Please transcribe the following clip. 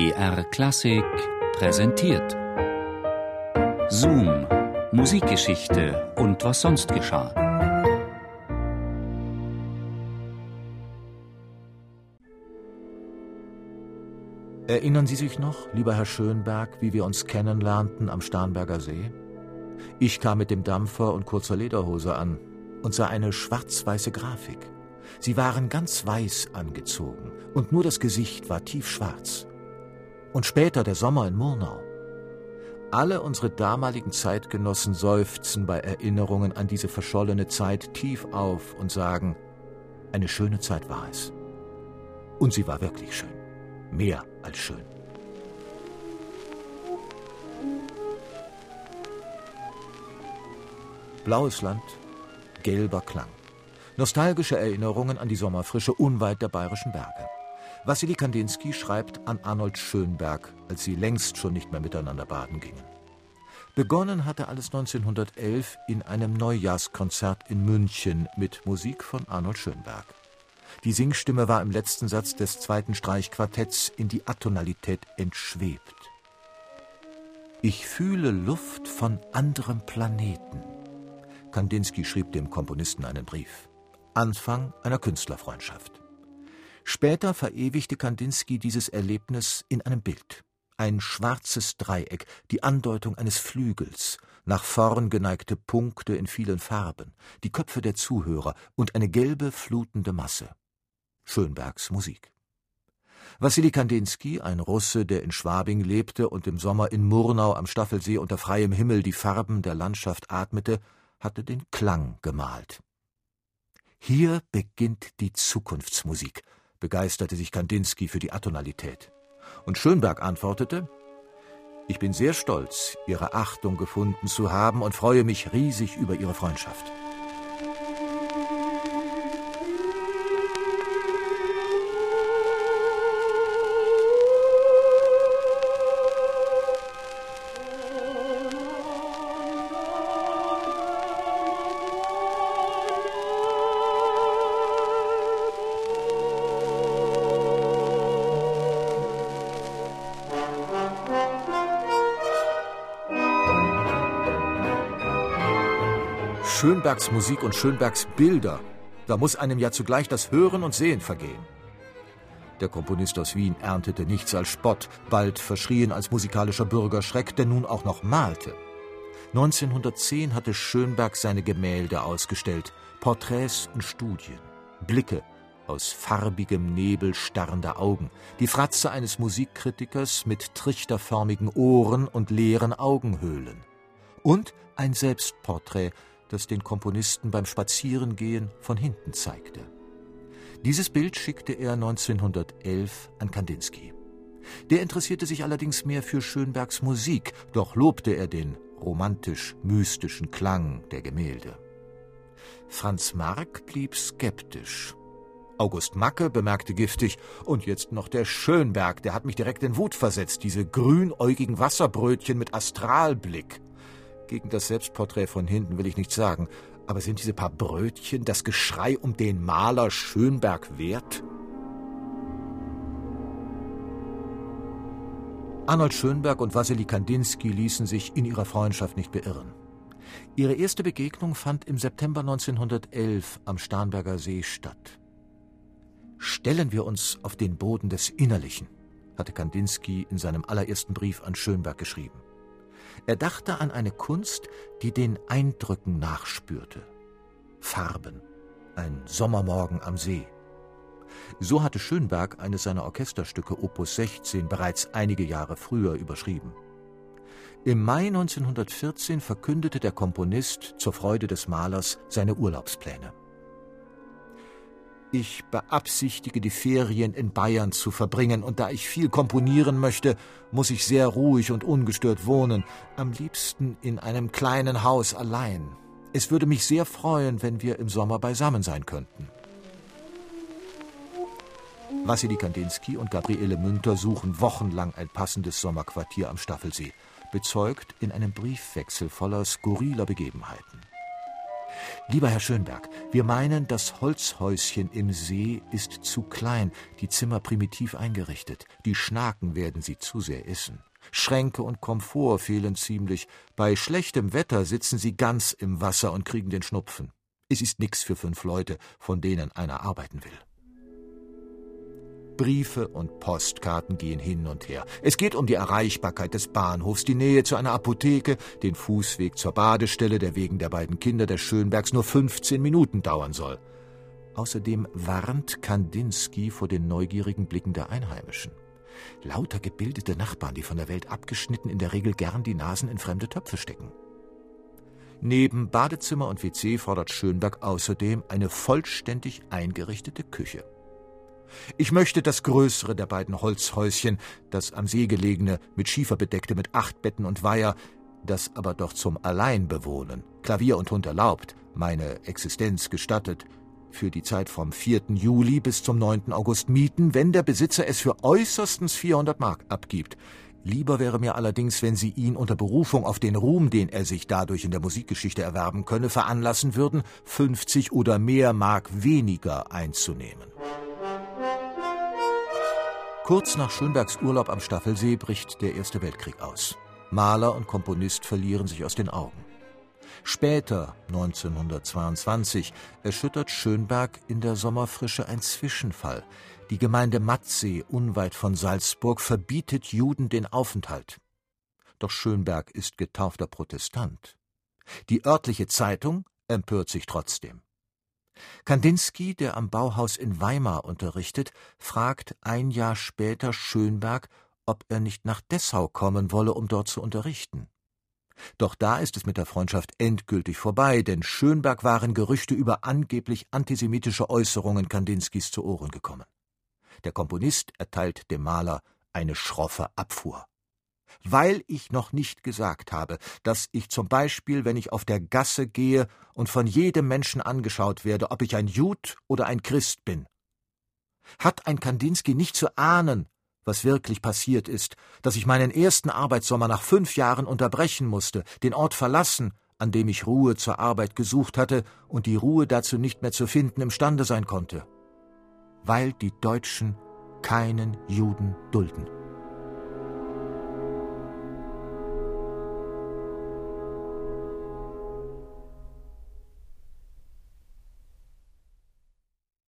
BR Klassik präsentiert. Zoom, Musikgeschichte und was sonst geschah. Erinnern Sie sich noch, lieber Herr Schönberg, wie wir uns kennenlernten am Starnberger See? Ich kam mit dem Dampfer und kurzer Lederhose an und sah eine schwarz-weiße Grafik. Sie waren ganz weiß angezogen und nur das Gesicht war tiefschwarz. Und später der Sommer in Murnau. Alle unsere damaligen Zeitgenossen seufzen bei Erinnerungen an diese verschollene Zeit tief auf und sagen, eine schöne Zeit war es. Und sie war wirklich schön. Mehr als schön. Blaues Land, gelber Klang. Nostalgische Erinnerungen an die Sommerfrische unweit der bayerischen Berge. Wassily Kandinsky schreibt an Arnold Schönberg, als sie längst schon nicht mehr miteinander baden gingen. Begonnen hatte alles 1911 in einem Neujahrskonzert in München mit Musik von Arnold Schönberg. Die Singstimme war im letzten Satz des zweiten Streichquartetts in die Atonalität entschwebt. Ich fühle Luft von anderem Planeten. Kandinsky schrieb dem Komponisten einen Brief. Anfang einer Künstlerfreundschaft. Später verewigte Kandinsky dieses Erlebnis in einem Bild. Ein schwarzes Dreieck, die Andeutung eines Flügels, nach vorn geneigte Punkte in vielen Farben, die Köpfe der Zuhörer und eine gelbe, flutende Masse. Schönbergs Musik. Wassily Kandinsky, ein Russe, der in Schwabing lebte und im Sommer in Murnau am Staffelsee unter freiem Himmel die Farben der Landschaft atmete, hatte den Klang gemalt. Hier beginnt die Zukunftsmusik, begeisterte sich Kandinsky für die Atonalität. Und Schönberg antwortete Ich bin sehr stolz, Ihre Achtung gefunden zu haben und freue mich riesig über Ihre Freundschaft. Schönbergs Musik und Schönbergs Bilder, da muss einem ja zugleich das Hören und Sehen vergehen. Der Komponist aus Wien erntete nichts als Spott, bald verschrien als musikalischer Bürgerschreck, der nun auch noch malte. 1910 hatte Schönberg seine Gemälde ausgestellt, Porträts und Studien, Blicke aus farbigem Nebel starrender Augen, die Fratze eines Musikkritikers mit trichterförmigen Ohren und leeren Augenhöhlen. Und ein Selbstporträt das den Komponisten beim Spazierengehen von hinten zeigte. Dieses Bild schickte er 1911 an Kandinsky. Der interessierte sich allerdings mehr für Schönbergs Musik, doch lobte er den romantisch-mystischen Klang der Gemälde. Franz Marc blieb skeptisch. August Macke bemerkte giftig, und jetzt noch der Schönberg, der hat mich direkt in Wut versetzt, diese grünäugigen Wasserbrötchen mit Astralblick. Gegen das Selbstporträt von hinten will ich nichts sagen, aber sind diese paar Brötchen das Geschrei um den Maler Schönberg wert? Arnold Schönberg und Wassily Kandinsky ließen sich in ihrer Freundschaft nicht beirren. Ihre erste Begegnung fand im September 1911 am Starnberger See statt. Stellen wir uns auf den Boden des Innerlichen, hatte Kandinsky in seinem allerersten Brief an Schönberg geschrieben. Er dachte an eine Kunst, die den Eindrücken nachspürte. Farben, ein Sommermorgen am See. So hatte Schönberg eines seiner Orchesterstücke Opus 16 bereits einige Jahre früher überschrieben. Im Mai 1914 verkündete der Komponist zur Freude des Malers seine Urlaubspläne. Ich beabsichtige, die Ferien in Bayern zu verbringen, und da ich viel komponieren möchte, muss ich sehr ruhig und ungestört wohnen, am liebsten in einem kleinen Haus allein. Es würde mich sehr freuen, wenn wir im Sommer beisammen sein könnten. Wassily Kandinsky und Gabriele Münter suchen wochenlang ein passendes Sommerquartier am Staffelsee, bezeugt in einem Briefwechsel voller skurriler Begebenheiten. Lieber Herr Schönberg, wir meinen, das Holzhäuschen im See ist zu klein, die Zimmer primitiv eingerichtet. Die Schnaken werden sie zu sehr essen. Schränke und Komfort fehlen ziemlich. Bei schlechtem Wetter sitzen sie ganz im Wasser und kriegen den Schnupfen. Es ist nix für fünf Leute, von denen einer arbeiten will. Briefe und Postkarten gehen hin und her. Es geht um die Erreichbarkeit des Bahnhofs, die Nähe zu einer Apotheke, den Fußweg zur Badestelle, der wegen der beiden Kinder des Schönbergs nur 15 Minuten dauern soll. Außerdem warnt Kandinsky vor den neugierigen Blicken der Einheimischen. Lauter gebildete Nachbarn, die von der Welt abgeschnitten in der Regel gern die Nasen in fremde Töpfe stecken. Neben Badezimmer und WC fordert Schönberg außerdem eine vollständig eingerichtete Küche. Ich möchte das größere der beiden Holzhäuschen, das am See gelegene, mit Schiefer bedeckte, mit acht Betten und Weiher, das aber doch zum Alleinbewohnen, Klavier und Hund erlaubt, meine Existenz gestattet, für die Zeit vom 4. Juli bis zum 9. August mieten, wenn der Besitzer es für äußerstens 400 Mark abgibt. Lieber wäre mir allerdings, wenn Sie ihn unter Berufung auf den Ruhm, den er sich dadurch in der Musikgeschichte erwerben könne, veranlassen würden, 50 oder mehr Mark weniger einzunehmen. Kurz nach Schönbergs Urlaub am Staffelsee bricht der Erste Weltkrieg aus. Maler und Komponist verlieren sich aus den Augen. Später, 1922, erschüttert Schönberg in der Sommerfrische ein Zwischenfall. Die Gemeinde Matzee, unweit von Salzburg, verbietet Juden den Aufenthalt. Doch Schönberg ist getaufter Protestant. Die örtliche Zeitung empört sich trotzdem. Kandinsky, der am Bauhaus in Weimar unterrichtet, fragt ein Jahr später Schönberg, ob er nicht nach Dessau kommen wolle, um dort zu unterrichten. Doch da ist es mit der Freundschaft endgültig vorbei, denn Schönberg waren Gerüchte über angeblich antisemitische Äußerungen Kandinskys zu Ohren gekommen. Der Komponist erteilt dem Maler eine schroffe Abfuhr weil ich noch nicht gesagt habe, dass ich zum Beispiel, wenn ich auf der Gasse gehe und von jedem Menschen angeschaut werde, ob ich ein Jud oder ein Christ bin. Hat ein Kandinsky nicht zu ahnen, was wirklich passiert ist, dass ich meinen ersten Arbeitssommer nach fünf Jahren unterbrechen musste, den Ort verlassen, an dem ich Ruhe zur Arbeit gesucht hatte und die Ruhe dazu nicht mehr zu finden imstande sein konnte, weil die Deutschen keinen Juden dulden.